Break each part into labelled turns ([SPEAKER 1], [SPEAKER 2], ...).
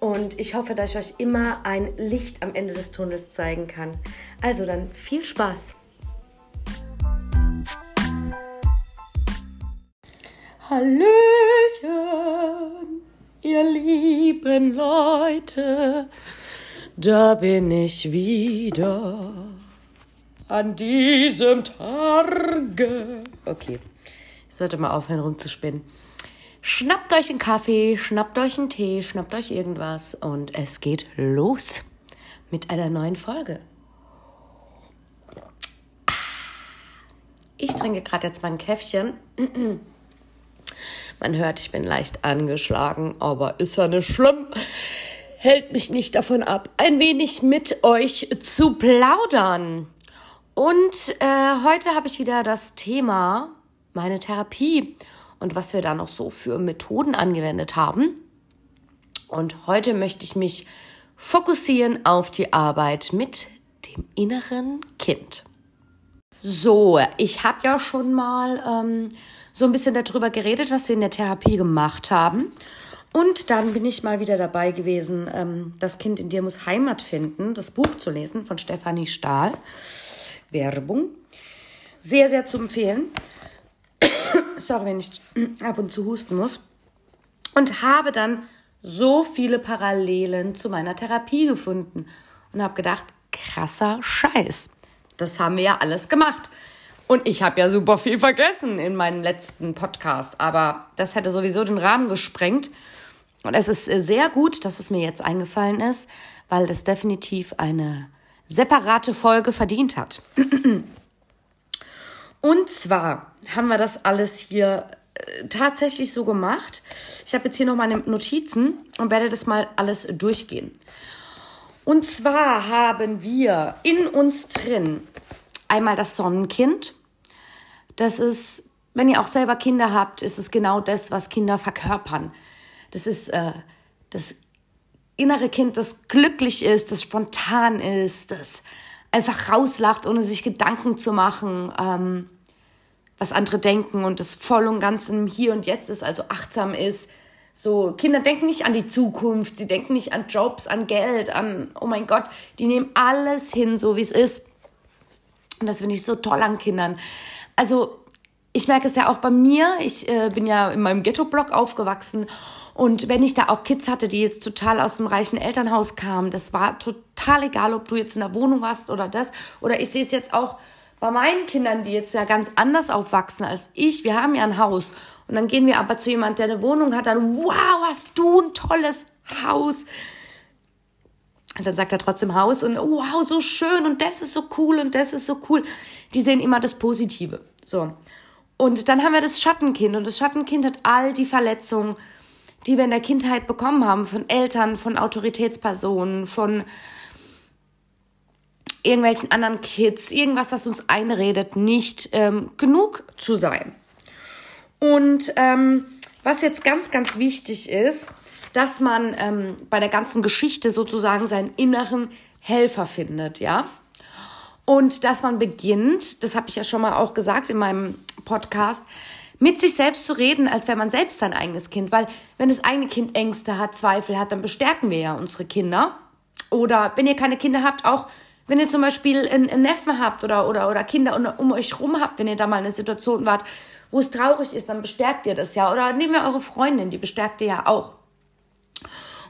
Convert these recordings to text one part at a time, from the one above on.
[SPEAKER 1] Und ich hoffe, dass ich euch immer ein Licht am Ende des Tunnels zeigen kann. Also dann viel Spaß!
[SPEAKER 2] Hallöchen, ihr lieben Leute, da bin ich wieder an diesem Tage. Okay, ich sollte mal aufhören rumzuspinnen. Schnappt euch einen Kaffee, schnappt euch einen Tee, schnappt euch irgendwas und es geht los mit einer neuen Folge. Ich trinke gerade jetzt mein Käffchen. Man hört, ich bin leicht angeschlagen, aber ist ja nicht schlimm. Hält mich nicht davon ab, ein wenig mit euch zu plaudern. Und äh, heute habe ich wieder das Thema meine Therapie und was wir da noch so für Methoden angewendet haben. Und heute möchte ich mich fokussieren auf die Arbeit mit dem inneren Kind. So, ich habe ja schon mal ähm, so ein bisschen darüber geredet, was wir in der Therapie gemacht haben. Und dann bin ich mal wieder dabei gewesen, ähm, Das Kind in dir muss Heimat finden, das Buch zu lesen von Stefanie Stahl. Werbung. Sehr, sehr zu empfehlen. Sorry, wenn ich ab und zu husten muss. Und habe dann so viele Parallelen zu meiner Therapie gefunden und habe gedacht, krasser Scheiß. Das haben wir ja alles gemacht. Und ich habe ja super viel vergessen in meinem letzten Podcast, aber das hätte sowieso den Rahmen gesprengt. Und es ist sehr gut, dass es mir jetzt eingefallen ist, weil das definitiv eine separate Folge verdient hat. Und zwar haben wir das alles hier äh, tatsächlich so gemacht. Ich habe jetzt hier noch meine Notizen und werde das mal alles durchgehen. Und zwar haben wir in uns drin einmal das Sonnenkind. Das ist, wenn ihr auch selber Kinder habt, ist es genau das, was Kinder verkörpern. Das ist äh, das innere Kind, das glücklich ist, das spontan ist, das einfach rauslacht, ohne sich Gedanken zu machen, ähm, was andere denken und das voll und ganz im Hier und Jetzt ist, also achtsam ist. So, Kinder denken nicht an die Zukunft, sie denken nicht an Jobs, an Geld, an, oh mein Gott, die nehmen alles hin, so wie es ist. Und das finde ich so toll an Kindern. Also, ich merke es ja auch bei mir. Ich äh, bin ja in meinem Ghetto-Block aufgewachsen und wenn ich da auch Kids hatte, die jetzt total aus dem reichen Elternhaus kamen, das war total egal, ob du jetzt in der Wohnung warst oder das. Oder ich sehe es jetzt auch bei meinen Kindern, die jetzt ja ganz anders aufwachsen als ich. Wir haben ja ein Haus. Und dann gehen wir aber zu jemand, der eine Wohnung hat, dann, wow, hast du ein tolles Haus. Und dann sagt er trotzdem Haus und wow, so schön und das ist so cool und das ist so cool. Die sehen immer das Positive. So. Und dann haben wir das Schattenkind und das Schattenkind hat all die Verletzungen, die wir in der Kindheit bekommen haben, von Eltern, von Autoritätspersonen, von irgendwelchen anderen Kids, irgendwas, das uns einredet, nicht ähm, genug zu sein. Und ähm, was jetzt ganz, ganz wichtig ist, dass man ähm, bei der ganzen Geschichte sozusagen seinen inneren Helfer findet, ja. Und dass man beginnt, das habe ich ja schon mal auch gesagt in meinem Podcast, mit sich selbst zu reden, als wäre man selbst sein eigenes Kind. Weil wenn das eigene Kind Ängste hat, Zweifel hat, dann bestärken wir ja unsere Kinder. Oder wenn ihr keine Kinder habt, auch wenn ihr zum Beispiel einen, Neffen habt oder, oder, oder Kinder um, euch rum habt, wenn ihr da mal in einer Situation wart, wo es traurig ist, dann bestärkt ihr das ja. Oder nehmt ihr eure Freundin, die bestärkt ihr ja auch.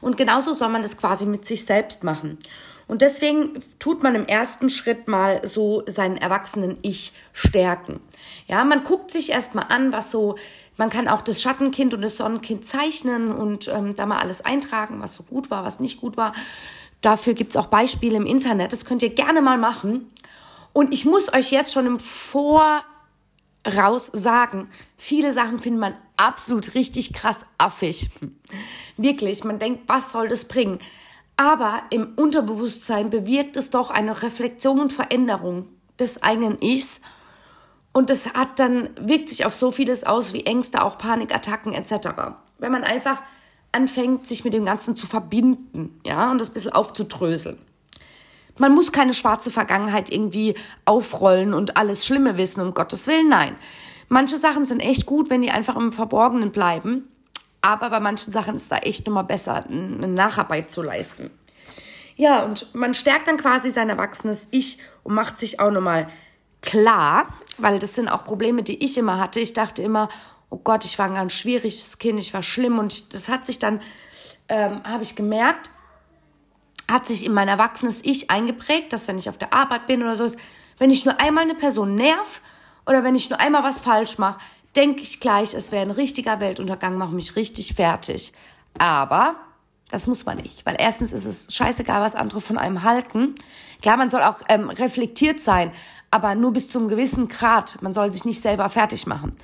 [SPEAKER 2] Und genauso soll man das quasi mit sich selbst machen. Und deswegen tut man im ersten Schritt mal so seinen erwachsenen Ich stärken. Ja, man guckt sich erstmal an, was so Man kann auch das Schattenkind und das Sonnenkind zeichnen und ähm, da mal alles eintragen, was so gut war, was nicht gut war. Dafür gibt es auch Beispiele im Internet. Das könnt ihr gerne mal machen. Und ich muss euch jetzt schon im Voraus sagen, viele Sachen findet man absolut richtig krass affig. Wirklich, man denkt, was soll das bringen? Aber im Unterbewusstsein bewirkt es doch eine Reflexion und Veränderung des eigenen Ichs. Und das hat dann, wirkt sich auf so vieles aus wie Ängste, auch Panikattacken etc. Wenn man einfach anfängt, sich mit dem Ganzen zu verbinden, ja, und das ein bisschen aufzudröseln. Man muss keine schwarze Vergangenheit irgendwie aufrollen und alles Schlimme wissen, um Gottes Willen, nein. Manche Sachen sind echt gut, wenn die einfach im Verborgenen bleiben. Aber bei manchen Sachen ist da echt nochmal besser, eine Nacharbeit zu leisten. Ja, und man stärkt dann quasi sein erwachsenes Ich und macht sich auch nochmal klar, weil das sind auch Probleme, die ich immer hatte. Ich dachte immer, oh Gott, ich war ein ganz schwieriges Kind, ich war schlimm und ich, das hat sich dann, ähm, habe ich gemerkt, hat sich in mein erwachsenes Ich eingeprägt, dass wenn ich auf der Arbeit bin oder so ist, wenn ich nur einmal eine Person nerv oder wenn ich nur einmal was falsch mache, denke ich gleich, es wäre ein richtiger Weltuntergang, mache mich richtig fertig. Aber das muss man nicht, weil erstens ist es scheißegal, was andere von einem halten. Klar, man soll auch ähm, reflektiert sein, aber nur bis zum gewissen Grad. Man soll sich nicht selber fertig machen.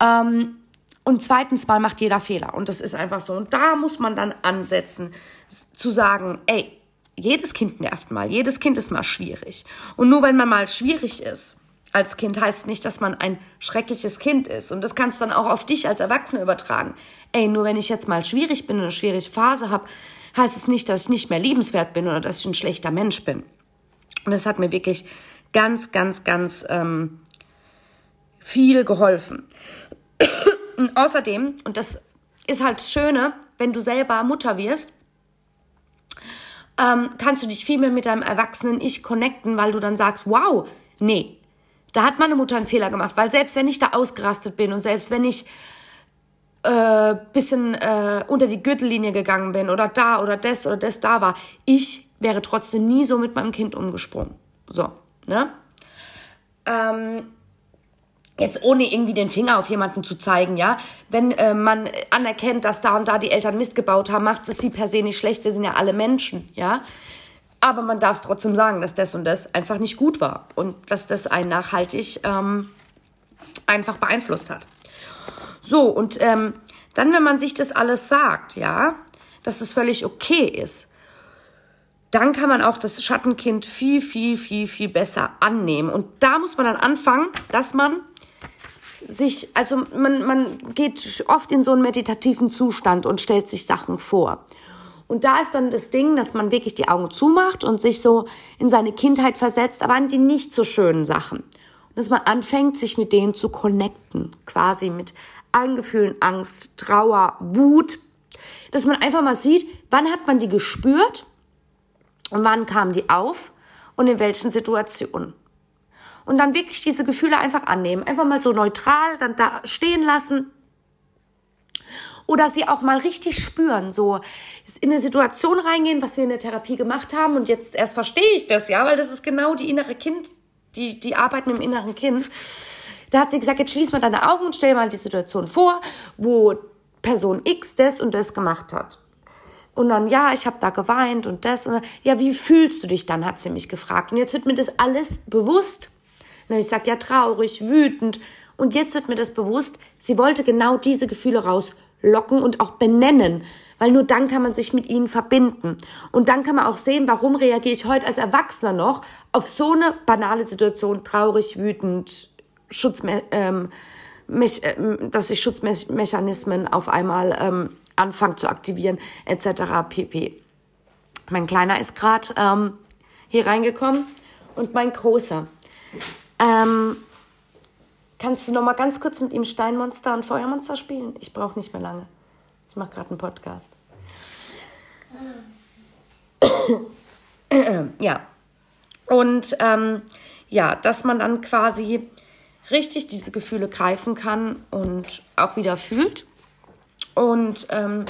[SPEAKER 2] Ähm, und zweitens mal macht jeder Fehler. Und das ist einfach so. Und da muss man dann ansetzen, zu sagen, ey, jedes Kind nervt mal, jedes Kind ist mal schwierig. Und nur wenn man mal schwierig ist, als Kind heißt nicht, dass man ein schreckliches Kind ist. Und das kannst du dann auch auf dich als Erwachsene übertragen. Ey, nur wenn ich jetzt mal schwierig bin und eine schwierige Phase habe, heißt es nicht, dass ich nicht mehr liebenswert bin oder dass ich ein schlechter Mensch bin. Und das hat mir wirklich ganz, ganz, ganz ähm, viel geholfen. Und außerdem, und das ist halt das Schöne, wenn du selber Mutter wirst, ähm, kannst du dich viel mehr mit deinem erwachsenen Ich connecten, weil du dann sagst, wow, nee, da hat meine Mutter einen Fehler gemacht, weil selbst wenn ich da ausgerastet bin und selbst wenn ich äh, bisschen äh, unter die Gürtellinie gegangen bin oder da oder das oder das da war, ich wäre trotzdem nie so mit meinem Kind umgesprungen. So, ne? Ähm, jetzt ohne irgendwie den Finger auf jemanden zu zeigen, ja. Wenn äh, man anerkennt, dass da und da die Eltern Mist gebaut haben, macht es sie per se nicht schlecht. Wir sind ja alle Menschen, ja. Aber man darf trotzdem sagen, dass das und das einfach nicht gut war und dass das einen nachhaltig ähm, einfach beeinflusst hat. So, und ähm, dann, wenn man sich das alles sagt, ja, dass das völlig okay ist, dann kann man auch das Schattenkind viel, viel, viel, viel besser annehmen. Und da muss man dann anfangen, dass man sich, also man, man geht oft in so einen meditativen Zustand und stellt sich Sachen vor. Und da ist dann das Ding, dass man wirklich die Augen zumacht und sich so in seine Kindheit versetzt, aber an die nicht so schönen Sachen. Und dass man anfängt, sich mit denen zu connecten, quasi mit allen Gefühlen, Angst, Trauer, Wut. Dass man einfach mal sieht, wann hat man die gespürt und wann kamen die auf und in welchen Situationen und dann wirklich diese Gefühle einfach annehmen. Einfach mal so neutral dann da stehen lassen. Oder sie auch mal richtig spüren, so in eine Situation reingehen, was wir in der Therapie gemacht haben. Und jetzt erst verstehe ich das, ja, weil das ist genau die innere Kind, die, die Arbeit mit dem inneren Kind. Da hat sie gesagt, jetzt schließ mal deine Augen und stell mal die Situation vor, wo Person X das und das gemacht hat. Und dann, ja, ich habe da geweint und das. Und dann, ja, wie fühlst du dich dann, hat sie mich gefragt. Und jetzt wird mir das alles bewusst. Dann ich gesagt, ja, traurig, wütend. Und jetzt wird mir das bewusst, sie wollte genau diese Gefühle rauslocken und auch benennen, weil nur dann kann man sich mit ihnen verbinden. Und dann kann man auch sehen, warum reagiere ich heute als Erwachsener noch auf so eine banale Situation, traurig, wütend, Schutzme ähm, mich, äh, dass ich Schutzmechanismen auf einmal ähm, anfange zu aktivieren, etc. pp. Mein Kleiner ist gerade ähm, hier reingekommen und mein Großer. Ähm, kannst du noch mal ganz kurz mit ihm Steinmonster und Feuermonster spielen? Ich brauche nicht mehr lange. Ich mache gerade einen Podcast. ja. Und ähm, ja, dass man dann quasi richtig diese Gefühle greifen kann und auch wieder fühlt. Und ähm,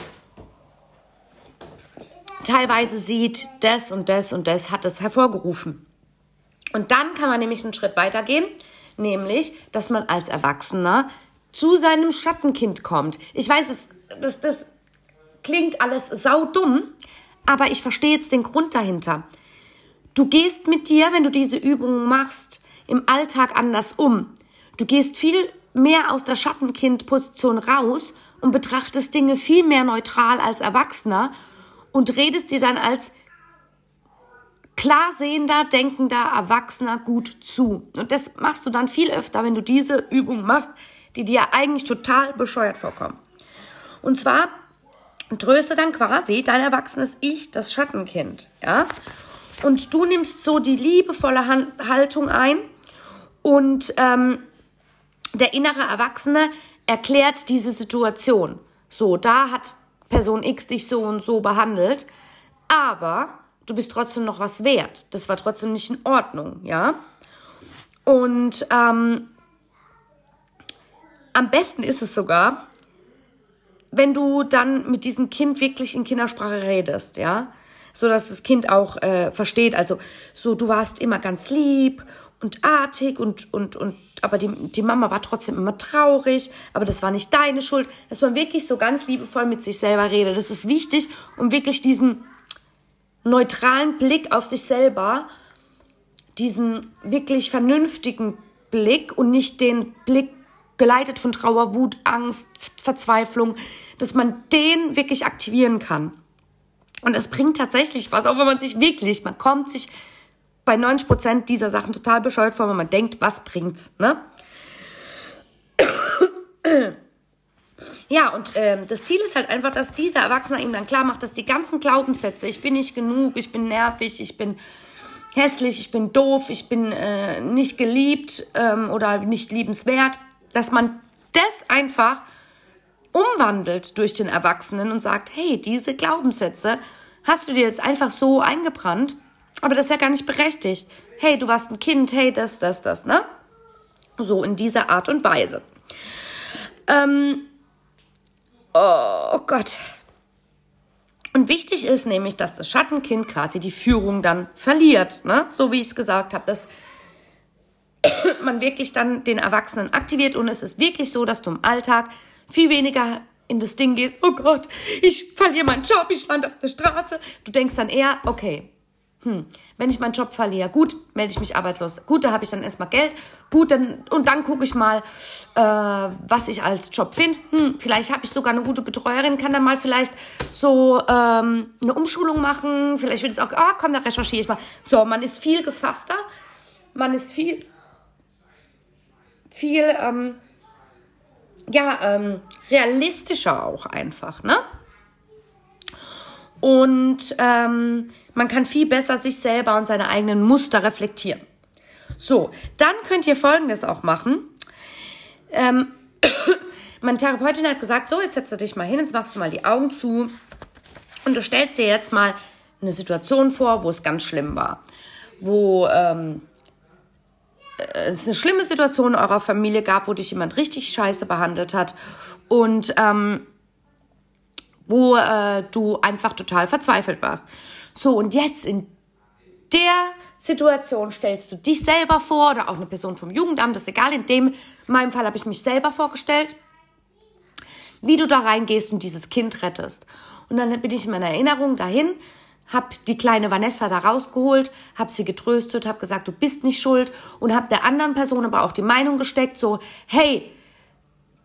[SPEAKER 2] teilweise sieht, das und das und das hat es hervorgerufen. Und dann kann man nämlich einen Schritt weitergehen, nämlich, dass man als Erwachsener zu seinem Schattenkind kommt. Ich weiß, es, das, das klingt alles saudumm, aber ich verstehe jetzt den Grund dahinter. Du gehst mit dir, wenn du diese Übungen machst, im Alltag anders um. Du gehst viel mehr aus der Schattenkind-Position raus und betrachtest Dinge viel mehr neutral als Erwachsener und redest dir dann als klar sehender, denkender Erwachsener gut zu. Und das machst du dann viel öfter, wenn du diese Übung machst, die dir eigentlich total bescheuert vorkommen. Und zwar tröste dann quasi dein erwachsenes Ich, das Schattenkind, ja? Und du nimmst so die liebevolle Haltung ein und ähm, der innere Erwachsene erklärt diese Situation. So, da hat Person X dich so und so behandelt, aber du bist trotzdem noch was wert. Das war trotzdem nicht in Ordnung, ja? Und ähm, am besten ist es sogar, wenn du dann mit diesem Kind wirklich in Kindersprache redest, ja, so dass das Kind auch äh, versteht. Also so, du warst immer ganz lieb und artig und und und, aber die die Mama war trotzdem immer traurig. Aber das war nicht deine Schuld. Dass man wirklich so ganz liebevoll mit sich selber redet, das ist wichtig, um wirklich diesen neutralen Blick auf sich selber, diesen wirklich vernünftigen Blick und nicht den Blick geleitet von Trauer, Wut, Angst, Verzweiflung, dass man den wirklich aktivieren kann. Und es bringt tatsächlich was, auch wenn man sich wirklich, man kommt sich bei 90 Prozent dieser Sachen total bescheuert vor, wenn man denkt, was bringt's, ne? Ja, und ähm, das Ziel ist halt einfach, dass dieser Erwachsene ihm dann klar macht, dass die ganzen Glaubenssätze, ich bin nicht genug, ich bin nervig, ich bin hässlich, ich bin doof, ich bin äh, nicht geliebt ähm, oder nicht liebenswert, dass man das einfach umwandelt durch den Erwachsenen und sagt, hey, diese Glaubenssätze hast du dir jetzt einfach so eingebrannt, aber das ist ja gar nicht berechtigt. Hey, du warst ein Kind, hey, das, das, das, ne? So in dieser Art und Weise. Ähm, oh Gott. Und wichtig ist nämlich, dass das Schattenkind quasi die Führung dann verliert, ne? So wie ich es gesagt habe, dass man wirklich dann den Erwachsenen aktiviert und es ist wirklich so, dass du im Alltag viel weniger in das Ding gehst, oh Gott, ich verliere meinen Job, ich lande auf der Straße. Du denkst dann eher, okay, hm, wenn ich meinen Job verliere, gut, melde ich mich arbeitslos. Gut, da habe ich dann erstmal Geld. Gut, dann, und dann gucke ich mal, äh, was ich als Job finde. Hm, vielleicht habe ich sogar eine gute Betreuerin, kann dann mal vielleicht so ähm, eine Umschulung machen. Vielleicht wird es auch, ah, komm, da recherchiere ich mal. So, man ist viel gefasster, man ist viel viel ähm, ja, ähm, realistischer auch einfach, ne? Und ähm, man kann viel besser sich selber und seine eigenen Muster reflektieren. So, dann könnt ihr Folgendes auch machen. Ähm, meine Therapeutin hat gesagt, so, jetzt setzt du dich mal hin, jetzt machst du mal die Augen zu und du stellst dir jetzt mal eine Situation vor, wo es ganz schlimm war. Wo ähm, es eine schlimme Situation in eurer Familie gab, wo dich jemand richtig scheiße behandelt hat und ähm, wo äh, du einfach total verzweifelt warst. So, und jetzt in der Situation stellst du dich selber vor oder auch eine Person vom Jugendamt, das ist egal. In dem, in meinem Fall habe ich mich selber vorgestellt, wie du da reingehst und dieses Kind rettest. Und dann bin ich in meiner Erinnerung dahin, hab die kleine Vanessa da rausgeholt, hab sie getröstet, hab gesagt, du bist nicht schuld und hab der anderen Person aber auch die Meinung gesteckt, so, hey,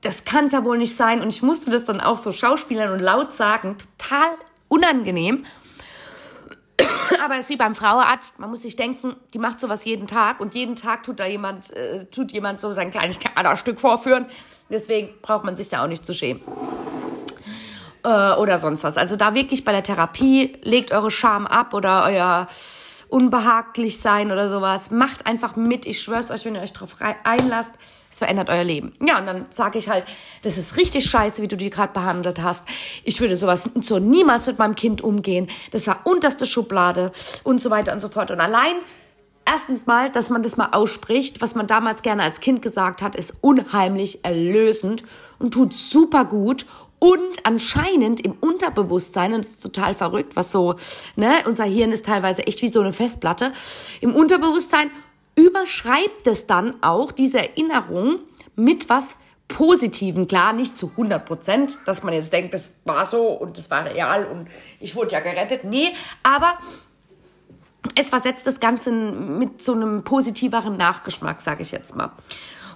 [SPEAKER 2] das kann's ja wohl nicht sein. Und ich musste das dann auch so schauspielern und laut sagen, total unangenehm. Aber es ist wie beim Frauenarzt, man muss sich denken, die macht sowas jeden Tag und jeden Tag tut da jemand, äh, tut jemand so sein kleines Theaterstück vorführen. Deswegen braucht man sich da auch nicht zu schämen äh, oder sonst was. Also da wirklich bei der Therapie, legt eure Scham ab oder euer unbehaglich sein oder sowas. Macht einfach mit. Ich schwör's euch, wenn ihr euch darauf einlasst, es verändert euer Leben. Ja, und dann sage ich halt, das ist richtig scheiße, wie du die gerade behandelt hast. Ich würde sowas so niemals mit meinem Kind umgehen. Das war unterste Schublade und so weiter und so fort. Und allein erstens mal, dass man das mal ausspricht, was man damals gerne als Kind gesagt hat, ist unheimlich erlösend und tut super gut und anscheinend im Unterbewusstsein, und das ist total verrückt, was so, ne, unser Hirn ist teilweise echt wie so eine Festplatte, im Unterbewusstsein überschreibt es dann auch diese Erinnerung mit was Positiven, klar, nicht zu 100 Prozent, dass man jetzt denkt, das war so und das war real und ich wurde ja gerettet. Nee, aber es versetzt das Ganze mit so einem positiveren Nachgeschmack, sage ich jetzt mal.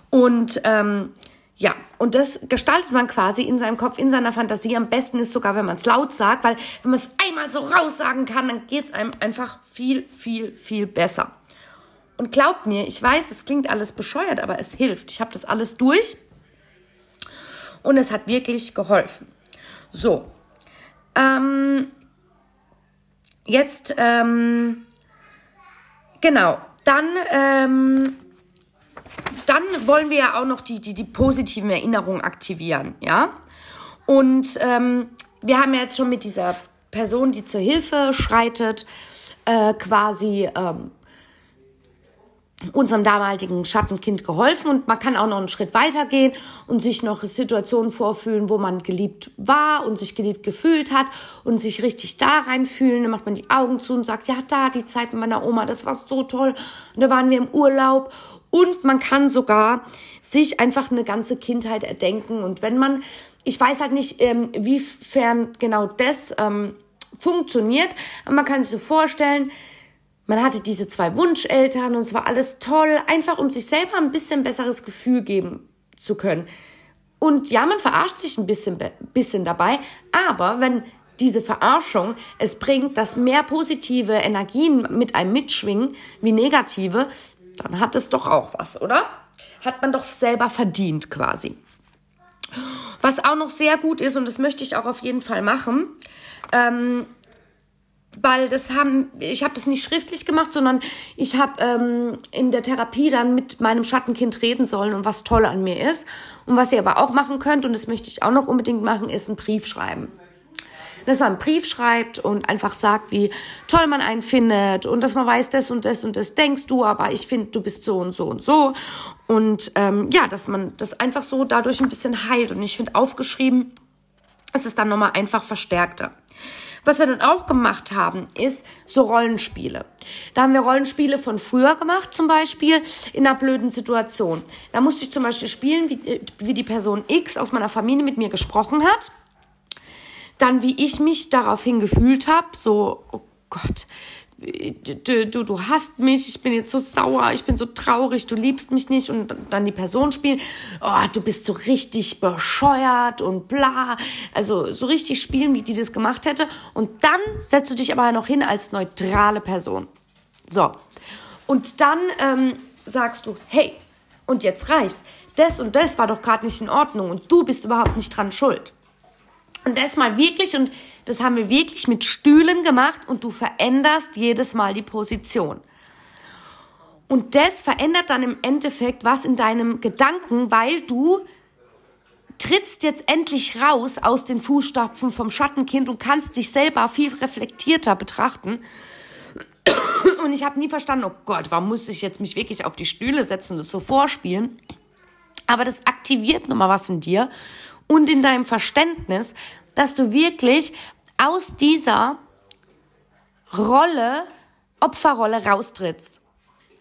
[SPEAKER 2] Und ähm, ja, und das gestaltet man quasi in seinem Kopf, in seiner Fantasie. Am besten ist sogar, wenn man es laut sagt, weil wenn man es einmal so raussagen kann, dann geht es einem einfach viel, viel, viel besser. Und glaubt mir, ich weiß, es klingt alles bescheuert, aber es hilft. Ich habe das alles durch und es hat wirklich geholfen. So, ähm, jetzt, ähm, genau, dann, ähm, dann wollen wir ja auch noch die, die, die positiven Erinnerungen aktivieren, ja. Und ähm, wir haben ja jetzt schon mit dieser Person, die zur Hilfe schreitet, äh, quasi ähm, unserem damaligen Schattenkind geholfen und man kann auch noch einen Schritt weiter gehen und sich noch Situationen vorfühlen, wo man geliebt war und sich geliebt gefühlt hat und sich richtig da reinfühlen. Dann macht man die Augen zu und sagt, ja, da die Zeit mit meiner Oma, das war so toll und da waren wir im Urlaub und man kann sogar sich einfach eine ganze Kindheit erdenken und wenn man, ich weiß halt nicht, ähm, wiefern genau das ähm, funktioniert, aber man kann sich so vorstellen, man hatte diese zwei Wunscheltern und es war alles toll, einfach um sich selber ein bisschen besseres Gefühl geben zu können. Und ja, man verarscht sich ein bisschen, bisschen dabei, aber wenn diese Verarschung es bringt, dass mehr positive Energien mit einem mitschwingen wie negative, dann hat es doch auch was, oder? Hat man doch selber verdient quasi. Was auch noch sehr gut ist, und das möchte ich auch auf jeden Fall machen, ähm, weil das haben, ich habe das nicht schriftlich gemacht, sondern ich habe ähm, in der Therapie dann mit meinem Schattenkind reden sollen und was toll an mir ist. Und was ihr aber auch machen könnt, und das möchte ich auch noch unbedingt machen, ist einen Brief schreiben. Dass man einen Brief schreibt und einfach sagt, wie toll man einen findet und dass man weiß, das und das und das denkst du, aber ich finde, du bist so und so und so. Und ähm, ja, dass man das einfach so dadurch ein bisschen heilt. Und ich finde aufgeschrieben, es ist dann nochmal einfach verstärkter. Was wir dann auch gemacht haben, ist so Rollenspiele. Da haben wir Rollenspiele von früher gemacht, zum Beispiel in einer blöden Situation. Da musste ich zum Beispiel spielen, wie, wie die Person X aus meiner Familie mit mir gesprochen hat. Dann, wie ich mich daraufhin gefühlt habe, so, oh Gott, du, du, du hast mich, ich bin jetzt so sauer, ich bin so traurig, du liebst mich nicht und dann die Person spielen, oh, du bist so richtig bescheuert und bla, also so richtig spielen, wie die das gemacht hätte. Und dann setzt du dich aber noch hin als neutrale Person. So, und dann ähm, sagst du, hey, und jetzt reicht's, das und das war doch gerade nicht in Ordnung und du bist überhaupt nicht dran schuld. Und das mal wirklich und das haben wir wirklich mit Stühlen gemacht und du veränderst jedes Mal die Position. Und das verändert dann im Endeffekt was in deinem Gedanken, weil du trittst jetzt endlich raus aus den Fußstapfen vom Schattenkind und kannst dich selber viel reflektierter betrachten. Und ich habe nie verstanden, oh Gott, warum muss ich jetzt mich wirklich auf die Stühle setzen und das so vorspielen? Aber das aktiviert nochmal was in dir und in deinem Verständnis, dass du wirklich aus dieser Rolle, Opferrolle raustrittst.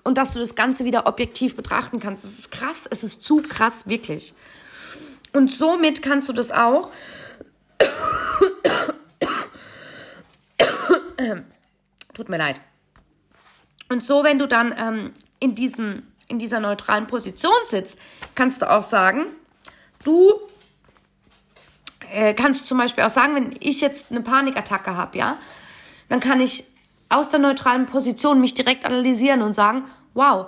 [SPEAKER 2] Und dass du das Ganze wieder objektiv betrachten kannst. Es ist krass, es ist zu krass, wirklich. Und somit kannst du das auch. Tut mir leid. Und so, wenn du dann ähm, in, diesem, in dieser neutralen Position sitzt, kannst du auch sagen, du äh, kannst zum Beispiel auch sagen, wenn ich jetzt eine Panikattacke habe, ja, dann kann ich aus der neutralen Position mich direkt analysieren und sagen, wow,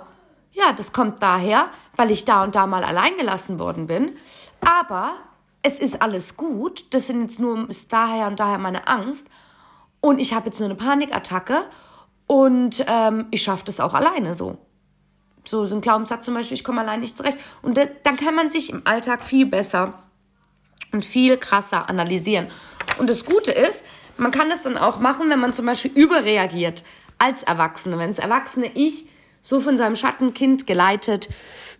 [SPEAKER 2] ja, das kommt daher, weil ich da und da mal allein gelassen worden bin. Aber es ist alles gut. Das sind jetzt nur ist daher und daher meine Angst. Und ich habe jetzt nur eine Panikattacke und ähm, ich schaffe das auch alleine so. So, so ein Glaubenssatz zum Beispiel, ich komme allein nicht zurecht. Und dann kann man sich im Alltag viel besser und viel krasser analysieren. Und das Gute ist, man kann das dann auch machen, wenn man zum Beispiel überreagiert als Erwachsene. Wenn das erwachsene Ich so von seinem Schattenkind geleitet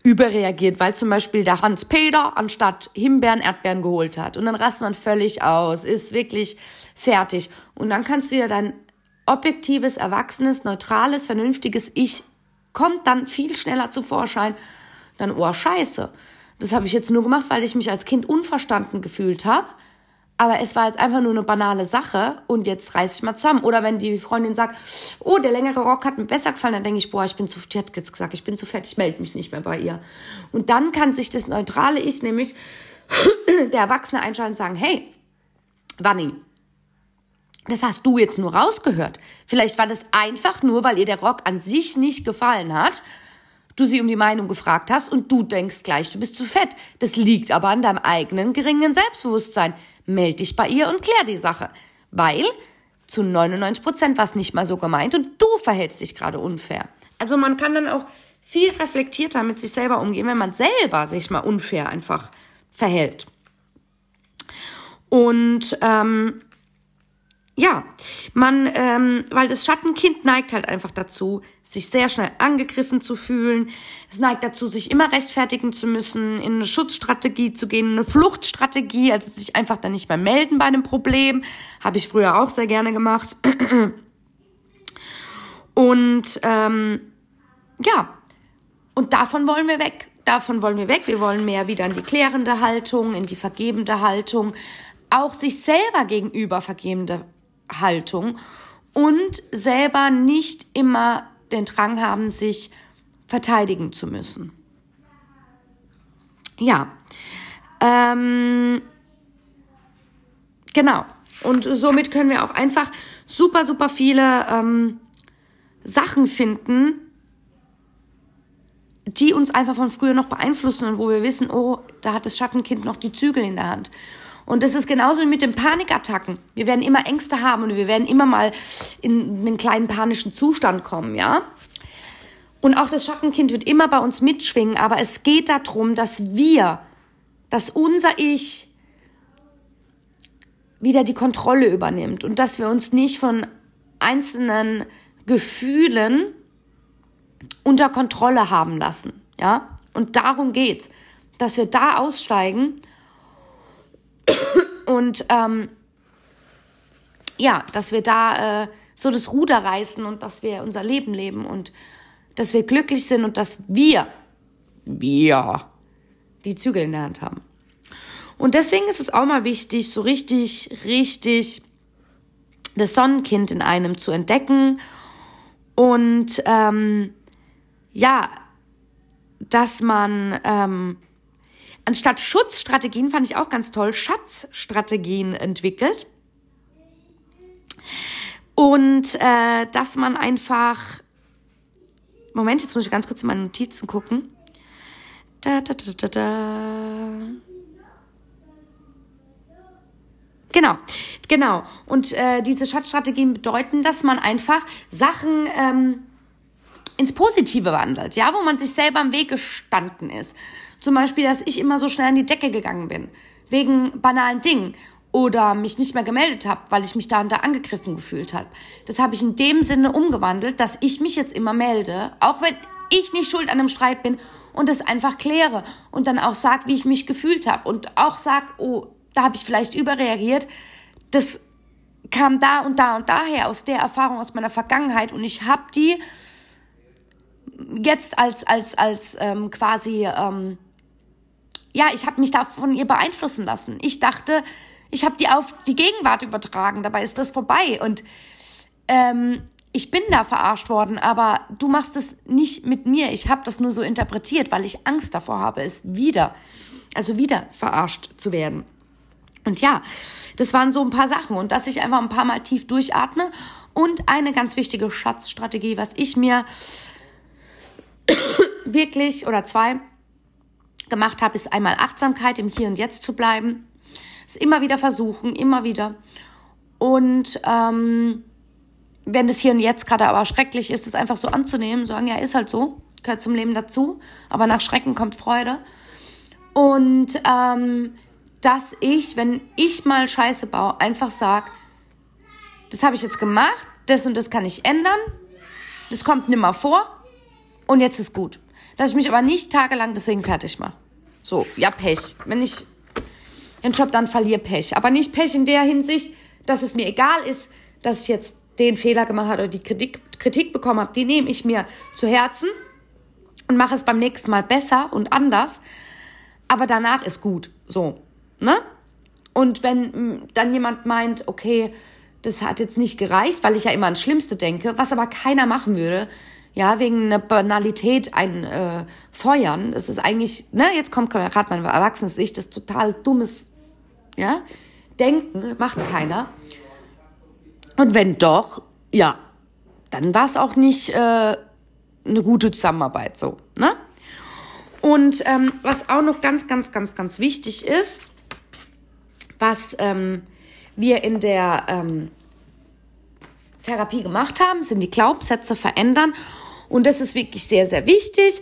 [SPEAKER 2] überreagiert, weil zum Beispiel der Hans-Peter anstatt Himbeeren Erdbeeren geholt hat. Und dann rast man völlig aus, ist wirklich fertig. Und dann kannst du ja dein objektives, erwachsenes, neutrales, vernünftiges Ich kommt dann viel schneller zu Vorschein. Dann, oh, scheiße Das habe ich jetzt nur gemacht, weil ich mich als Kind unverstanden gefühlt habe. Aber es war jetzt einfach nur eine banale Sache und jetzt reiße ich mal zusammen. Oder wenn die Freundin sagt, oh, der längere Rock hat mir besser gefallen, dann denke ich, boah, ich bin zu, die hat jetzt gesagt, ich bin zu fett, ich melde mich nicht mehr bei ihr. Und dann kann sich das neutrale Ich, nämlich der Erwachsene einschalten und sagen, hey, Wanni, das hast du jetzt nur rausgehört. Vielleicht war das einfach nur, weil ihr der Rock an sich nicht gefallen hat du sie um die Meinung gefragt hast und du denkst gleich, du bist zu fett. Das liegt aber an deinem eigenen geringen Selbstbewusstsein. Meld dich bei ihr und klär die Sache. Weil zu 99 Prozent war es nicht mal so gemeint und du verhältst dich gerade unfair. Also man kann dann auch viel reflektierter mit sich selber umgehen, wenn man selber sich mal unfair einfach verhält. Und ähm, ja, man, ähm, weil das Schattenkind neigt halt einfach dazu, sich sehr schnell angegriffen zu fühlen. Es neigt dazu, sich immer rechtfertigen zu müssen, in eine Schutzstrategie zu gehen, eine Fluchtstrategie, also sich einfach dann nicht mehr melden bei einem Problem. Habe ich früher auch sehr gerne gemacht. Und ähm, ja, und davon wollen wir weg. Davon wollen wir weg. Wir wollen mehr wieder in die klärende Haltung, in die vergebende Haltung, auch sich selber gegenüber vergebende Haltung und selber nicht immer den Drang haben, sich verteidigen zu müssen. Ja, ähm, genau. Und somit können wir auch einfach super, super viele ähm, Sachen finden, die uns einfach von früher noch beeinflussen und wo wir wissen, oh, da hat das Schattenkind noch die Zügel in der Hand. Und das ist genauso mit den Panikattacken. Wir werden immer Ängste haben und wir werden immer mal in einen kleinen panischen Zustand kommen, ja? Und auch das Schattenkind wird immer bei uns mitschwingen, aber es geht darum, dass wir, dass unser Ich wieder die Kontrolle übernimmt und dass wir uns nicht von einzelnen Gefühlen unter Kontrolle haben lassen, ja? Und darum geht's, dass wir da aussteigen und ähm, ja, dass wir da äh, so das Ruder reißen und dass wir unser Leben leben und dass wir glücklich sind und dass wir, wir, die Zügel in der Hand haben. Und deswegen ist es auch mal wichtig, so richtig, richtig das Sonnenkind in einem zu entdecken und ähm, ja, dass man ähm, anstatt Schutzstrategien fand ich auch ganz toll, Schatzstrategien entwickelt. Und äh, dass man einfach. Moment, jetzt muss ich ganz kurz in meine Notizen gucken. Da, da, da, da, da. Genau, genau. Und äh, diese Schatzstrategien bedeuten, dass man einfach Sachen ähm, ins Positive wandelt, ja, wo man sich selber im Weg gestanden ist. Zum Beispiel, dass ich immer so schnell an die Decke gegangen bin, wegen banalen Dingen oder mich nicht mehr gemeldet habe, weil ich mich da und da angegriffen gefühlt habe. Das habe ich in dem Sinne umgewandelt, dass ich mich jetzt immer melde, auch wenn ich nicht schuld an einem Streit bin und das einfach kläre und dann auch sag, wie ich mich gefühlt habe und auch sag, oh, da habe ich vielleicht überreagiert. Das kam da und da und daher aus der Erfahrung aus meiner Vergangenheit und ich habe die jetzt als als als ähm, quasi ähm, ja, ich habe mich da von ihr beeinflussen lassen. Ich dachte, ich habe die auf die Gegenwart übertragen, dabei ist das vorbei. Und ähm, ich bin da verarscht worden, aber du machst es nicht mit mir. Ich habe das nur so interpretiert, weil ich Angst davor habe, es wieder, also wieder verarscht zu werden. Und ja, das waren so ein paar Sachen und dass ich einfach ein paar Mal tief durchatme und eine ganz wichtige Schatzstrategie, was ich mir wirklich oder zwei gemacht habe, ist einmal Achtsamkeit im Hier und Jetzt zu bleiben. Es immer wieder versuchen, immer wieder. Und ähm, wenn das Hier und Jetzt gerade aber schrecklich ist, es einfach so anzunehmen, sagen, ja, ist halt so, gehört zum Leben dazu, aber nach Schrecken kommt Freude. Und ähm, dass ich, wenn ich mal Scheiße baue, einfach sag, das habe ich jetzt gemacht, das und das kann ich ändern, das kommt nimmer vor und jetzt ist gut dass ich mich aber nicht tagelang deswegen fertig mache. So, ja, Pech. Wenn ich den Job dann verliere, Pech. Aber nicht Pech in der Hinsicht, dass es mir egal ist, dass ich jetzt den Fehler gemacht habe oder die Kritik, Kritik bekommen habe. Die nehme ich mir zu Herzen und mache es beim nächsten Mal besser und anders. aber danach ist gut. So, ne? Und wenn mm, dann jemand meint, okay, das hat jetzt nicht gereicht, weil ich ja immer ans Schlimmste denke, was aber keiner machen würde, ja, wegen einer Banalität ein äh, Feuern. Das ist eigentlich, ne, jetzt kommt gerade mein erwachsenes Sicht, das ist total dummes, ja, Denken, macht keiner. Und wenn doch, ja, dann war es auch nicht äh, eine gute Zusammenarbeit so, ne? Und ähm, was auch noch ganz, ganz, ganz, ganz wichtig ist, was ähm, wir in der ähm, Therapie gemacht haben, sind die Glaubenssätze verändern. Und das ist wirklich sehr, sehr wichtig,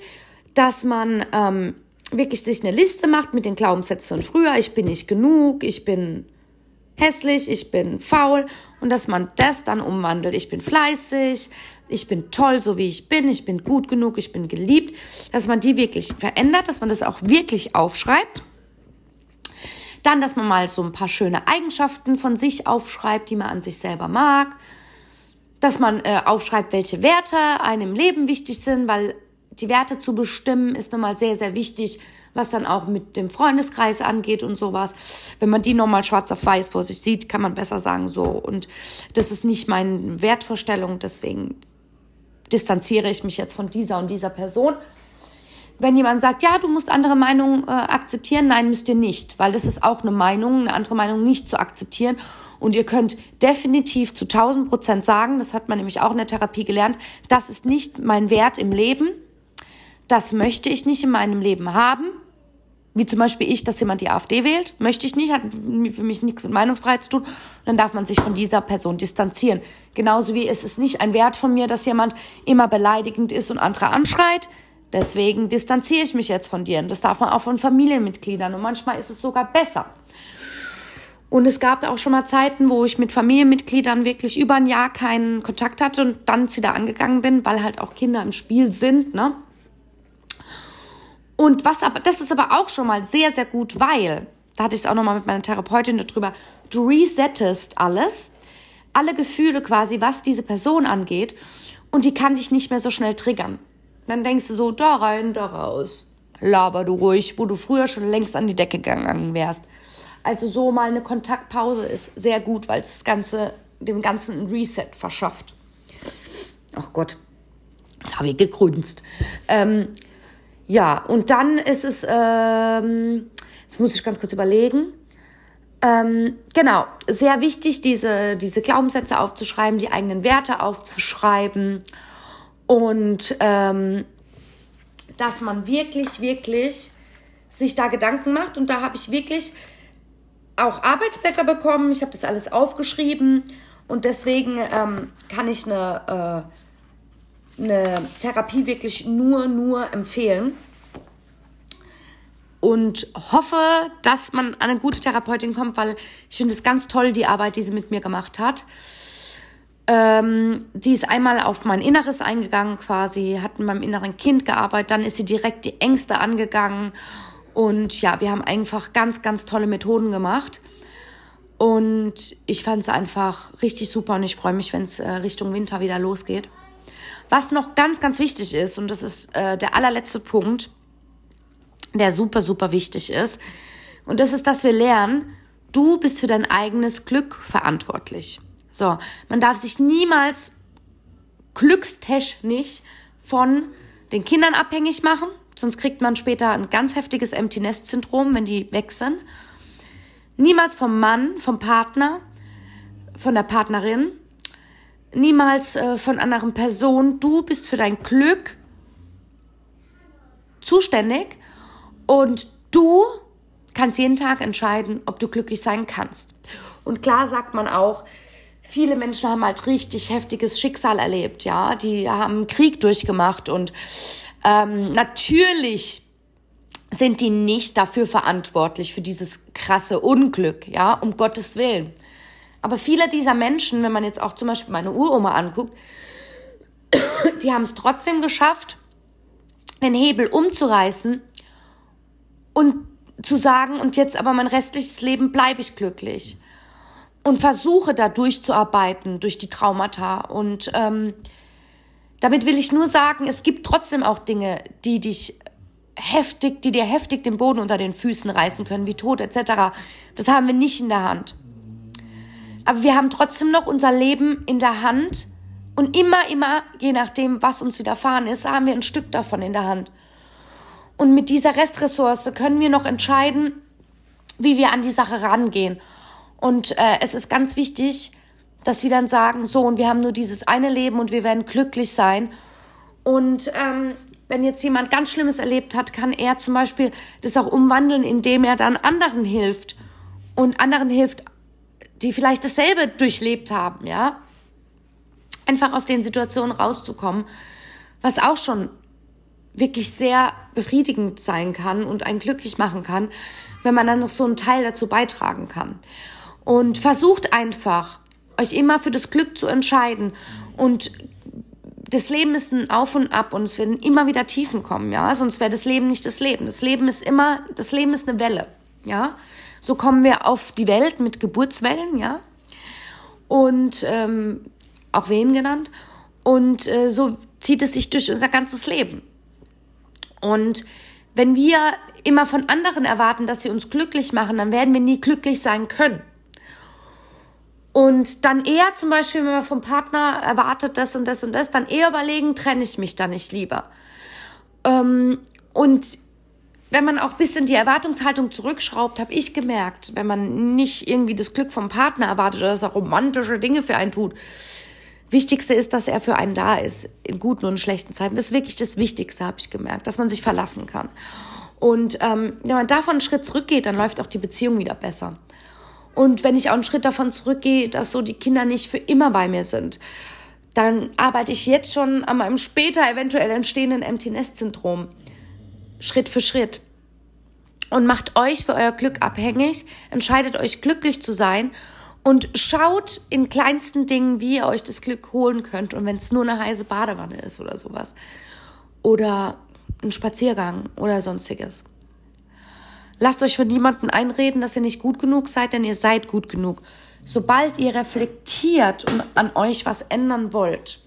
[SPEAKER 2] dass man ähm, wirklich sich eine Liste macht mit den Glaubenssätzen von früher. Ich bin nicht genug, ich bin hässlich, ich bin faul. Und dass man das dann umwandelt. Ich bin fleißig, ich bin toll, so wie ich bin, ich bin gut genug, ich bin geliebt. Dass man die wirklich verändert, dass man das auch wirklich aufschreibt. Dann, dass man mal so ein paar schöne Eigenschaften von sich aufschreibt, die man an sich selber mag dass man äh, aufschreibt, welche Werte einem im Leben wichtig sind, weil die Werte zu bestimmen ist nochmal sehr, sehr wichtig, was dann auch mit dem Freundeskreis angeht und sowas. Wenn man die nochmal schwarz auf weiß vor sich sieht, kann man besser sagen, so. Und das ist nicht meine Wertvorstellung, deswegen distanziere ich mich jetzt von dieser und dieser Person. Wenn jemand sagt, ja, du musst andere Meinungen äh, akzeptieren, nein, müsst ihr nicht, weil das ist auch eine Meinung, eine andere Meinung nicht zu akzeptieren. Und ihr könnt definitiv zu 1000 Prozent sagen, das hat man nämlich auch in der Therapie gelernt, das ist nicht mein Wert im Leben. Das möchte ich nicht in meinem Leben haben. Wie zum Beispiel ich, dass jemand die AfD wählt. Möchte ich nicht, hat für mich nichts mit Meinungsfreiheit zu tun. dann darf man sich von dieser Person distanzieren. Genauso wie es ist nicht ein Wert von mir, dass jemand immer beleidigend ist und andere anschreit. Deswegen distanziere ich mich jetzt von dir. Und das darf man auch von Familienmitgliedern. Und manchmal ist es sogar besser. Und es gab auch schon mal Zeiten, wo ich mit Familienmitgliedern wirklich über ein Jahr keinen Kontakt hatte und dann wieder angegangen bin, weil halt auch Kinder im Spiel sind, ne? Und was aber, das ist aber auch schon mal sehr, sehr gut, weil, da hatte ich es auch nochmal mit meiner Therapeutin darüber, du resettest alles, alle Gefühle quasi, was diese Person angeht, und die kann dich nicht mehr so schnell triggern. Dann denkst du so, da rein, da raus. Laber du ruhig, wo du früher schon längst an die Decke gegangen wärst. Also so mal eine Kontaktpause ist sehr gut, weil es das Ganze, dem Ganzen ein Reset verschafft. Ach Gott, das habe ich gegrünzt. Ähm, ja, und dann ist es, ähm, jetzt muss ich ganz kurz überlegen. Ähm, genau, sehr wichtig, diese, diese Glaubenssätze aufzuschreiben, die eigenen Werte aufzuschreiben und ähm, dass man wirklich, wirklich sich da Gedanken macht. Und da habe ich wirklich auch Arbeitsblätter bekommen. Ich habe das alles aufgeschrieben und deswegen ähm, kann ich eine, äh, eine Therapie wirklich nur, nur empfehlen. Und hoffe, dass man an eine gute Therapeutin kommt, weil ich finde es ganz toll, die Arbeit, die sie mit mir gemacht hat. Ähm, die ist einmal auf mein Inneres eingegangen quasi, hat mit meinem inneren Kind gearbeitet, dann ist sie direkt die Ängste angegangen und ja, wir haben einfach ganz, ganz tolle Methoden gemacht. Und ich fand es einfach richtig super und ich freue mich, wenn es äh, Richtung Winter wieder losgeht. Was noch ganz, ganz wichtig ist, und das ist äh, der allerletzte Punkt, der super, super wichtig ist, und das ist, dass wir lernen, du bist für dein eigenes Glück verantwortlich. So, man darf sich niemals glückstechnisch von den Kindern abhängig machen, sonst kriegt man später ein ganz heftiges Empty Nest Syndrom, wenn die weg sind. Niemals vom Mann, vom Partner, von der Partnerin, niemals äh, von anderen Personen. Du bist für dein Glück zuständig und du kannst jeden Tag entscheiden, ob du glücklich sein kannst. Und klar sagt man auch, viele Menschen haben halt richtig heftiges Schicksal erlebt, ja, die haben Krieg durchgemacht und ähm, natürlich sind die nicht dafür verantwortlich, für dieses krasse Unglück, ja, um Gottes Willen. Aber viele dieser Menschen, wenn man jetzt auch zum Beispiel meine Uroma anguckt, die haben es trotzdem geschafft, den Hebel umzureißen und zu sagen, und jetzt aber mein restliches Leben bleibe ich glücklich. Und versuche da durchzuarbeiten durch die Traumata. Und ähm, damit will ich nur sagen, es gibt trotzdem auch Dinge, die dich heftig, die dir heftig den Boden unter den Füßen reißen können, wie Tod etc. Das haben wir nicht in der Hand. Aber wir haben trotzdem noch unser Leben in der Hand und immer, immer, je nachdem, was uns widerfahren ist, haben wir ein Stück davon in der Hand. Und mit dieser Restressource können wir noch entscheiden, wie wir an die Sache rangehen. Und äh, es ist ganz wichtig, dass wir dann sagen, so, und wir haben nur dieses eine Leben und wir werden glücklich sein. Und ähm, wenn jetzt jemand ganz Schlimmes erlebt hat, kann er zum Beispiel das auch umwandeln, indem er dann anderen hilft und anderen hilft, die vielleicht dasselbe durchlebt haben, ja. Einfach aus den Situationen rauszukommen, was auch schon wirklich sehr befriedigend sein kann und einen glücklich machen kann, wenn man dann noch so einen Teil dazu beitragen kann. Und versucht einfach, euch immer für das Glück zu entscheiden und das Leben ist ein Auf und Ab und es werden immer wieder Tiefen kommen, ja. Sonst wäre das Leben nicht das Leben. Das Leben ist immer, das Leben ist eine Welle, ja. So kommen wir auf die Welt mit Geburtswellen, ja. Und ähm, auch Wehen genannt. Und äh, so zieht es sich durch unser ganzes Leben. Und wenn wir immer von anderen erwarten, dass sie uns glücklich machen, dann werden wir nie glücklich sein können. Und dann eher zum Beispiel, wenn man vom Partner erwartet das und das und das, dann eher überlegen, trenne ich mich da nicht lieber. Ähm, und wenn man auch ein bisschen die Erwartungshaltung zurückschraubt, habe ich gemerkt, wenn man nicht irgendwie das Glück vom Partner erwartet oder dass er romantische Dinge für einen tut. Wichtigste ist, dass er für einen da ist, in guten und schlechten Zeiten. Das ist wirklich das Wichtigste, habe ich gemerkt, dass man sich verlassen kann. Und ähm, wenn man davon einen Schritt zurückgeht, dann läuft auch die Beziehung wieder besser. Und wenn ich auch einen Schritt davon zurückgehe, dass so die Kinder nicht für immer bei mir sind, dann arbeite ich jetzt schon an meinem später eventuell entstehenden Empty Nest Syndrom. Schritt für Schritt. Und macht euch für euer Glück abhängig, entscheidet euch glücklich zu sein und schaut in kleinsten Dingen, wie ihr euch das Glück holen könnt. Und wenn es nur eine heiße Badewanne ist oder sowas. Oder ein Spaziergang oder sonstiges. Lasst euch von niemandem einreden, dass ihr nicht gut genug seid, denn ihr seid gut genug. Sobald ihr reflektiert und an euch was ändern wollt,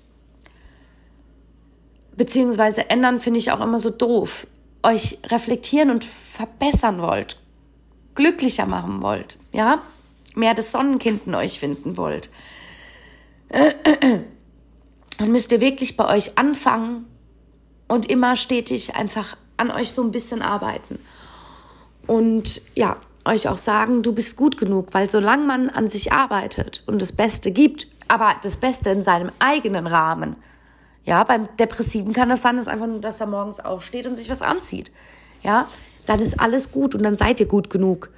[SPEAKER 2] beziehungsweise ändern finde ich auch immer so doof, euch reflektieren und verbessern wollt, glücklicher machen wollt, ja, mehr das Sonnenkind in euch finden wollt, dann müsst ihr wirklich bei euch anfangen und immer stetig einfach an euch so ein bisschen arbeiten und ja, euch auch sagen, du bist gut genug, weil solange man an sich arbeitet und das Beste gibt, aber das Beste in seinem eigenen Rahmen, ja, beim Depressiven kann das sein, dass einfach nur, dass er morgens aufsteht und sich was anzieht, ja, dann ist alles gut und dann seid ihr gut genug.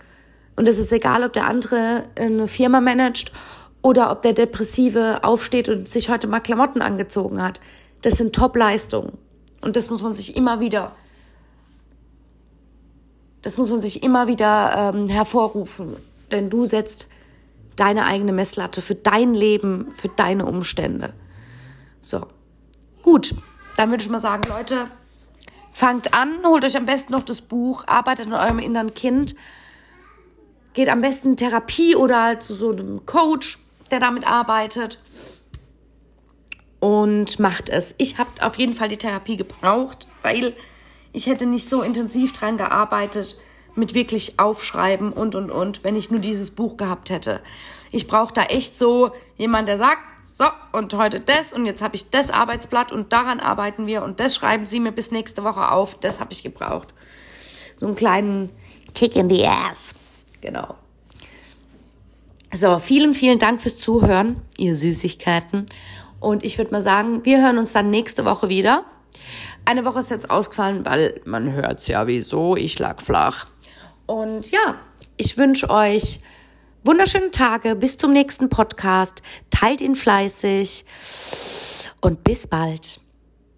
[SPEAKER 2] Und es ist egal, ob der andere eine Firma managt oder ob der Depressive aufsteht und sich heute mal Klamotten angezogen hat. Das sind Top-Leistungen. Und das muss man sich immer wieder das muss man sich immer wieder ähm, hervorrufen, denn du setzt deine eigene Messlatte für dein Leben, für deine Umstände. So, gut, dann würde ich mal sagen, Leute, fangt an, holt euch am besten noch das Buch, arbeitet an eurem inneren Kind, geht am besten in Therapie oder zu so einem Coach, der damit arbeitet. Und macht es. Ich habe auf jeden Fall die Therapie gebraucht, weil ich hätte nicht so intensiv dran gearbeitet mit wirklich aufschreiben und und und, wenn ich nur dieses Buch gehabt hätte. Ich brauche da echt so jemand, der sagt, so und heute das und jetzt habe ich das Arbeitsblatt und daran arbeiten wir und das schreiben Sie mir bis nächste Woche auf. Das habe ich gebraucht. So einen kleinen Kick in the ass. Genau. So, vielen, vielen Dank fürs Zuhören, ihr Süßigkeiten. Und ich würde mal sagen, wir hören uns dann nächste Woche wieder. Eine Woche ist jetzt ausgefallen, weil man hört's ja wieso, ich lag flach. Und ja, ich wünsche euch wunderschöne Tage, bis zum nächsten Podcast. Teilt ihn fleißig und bis bald.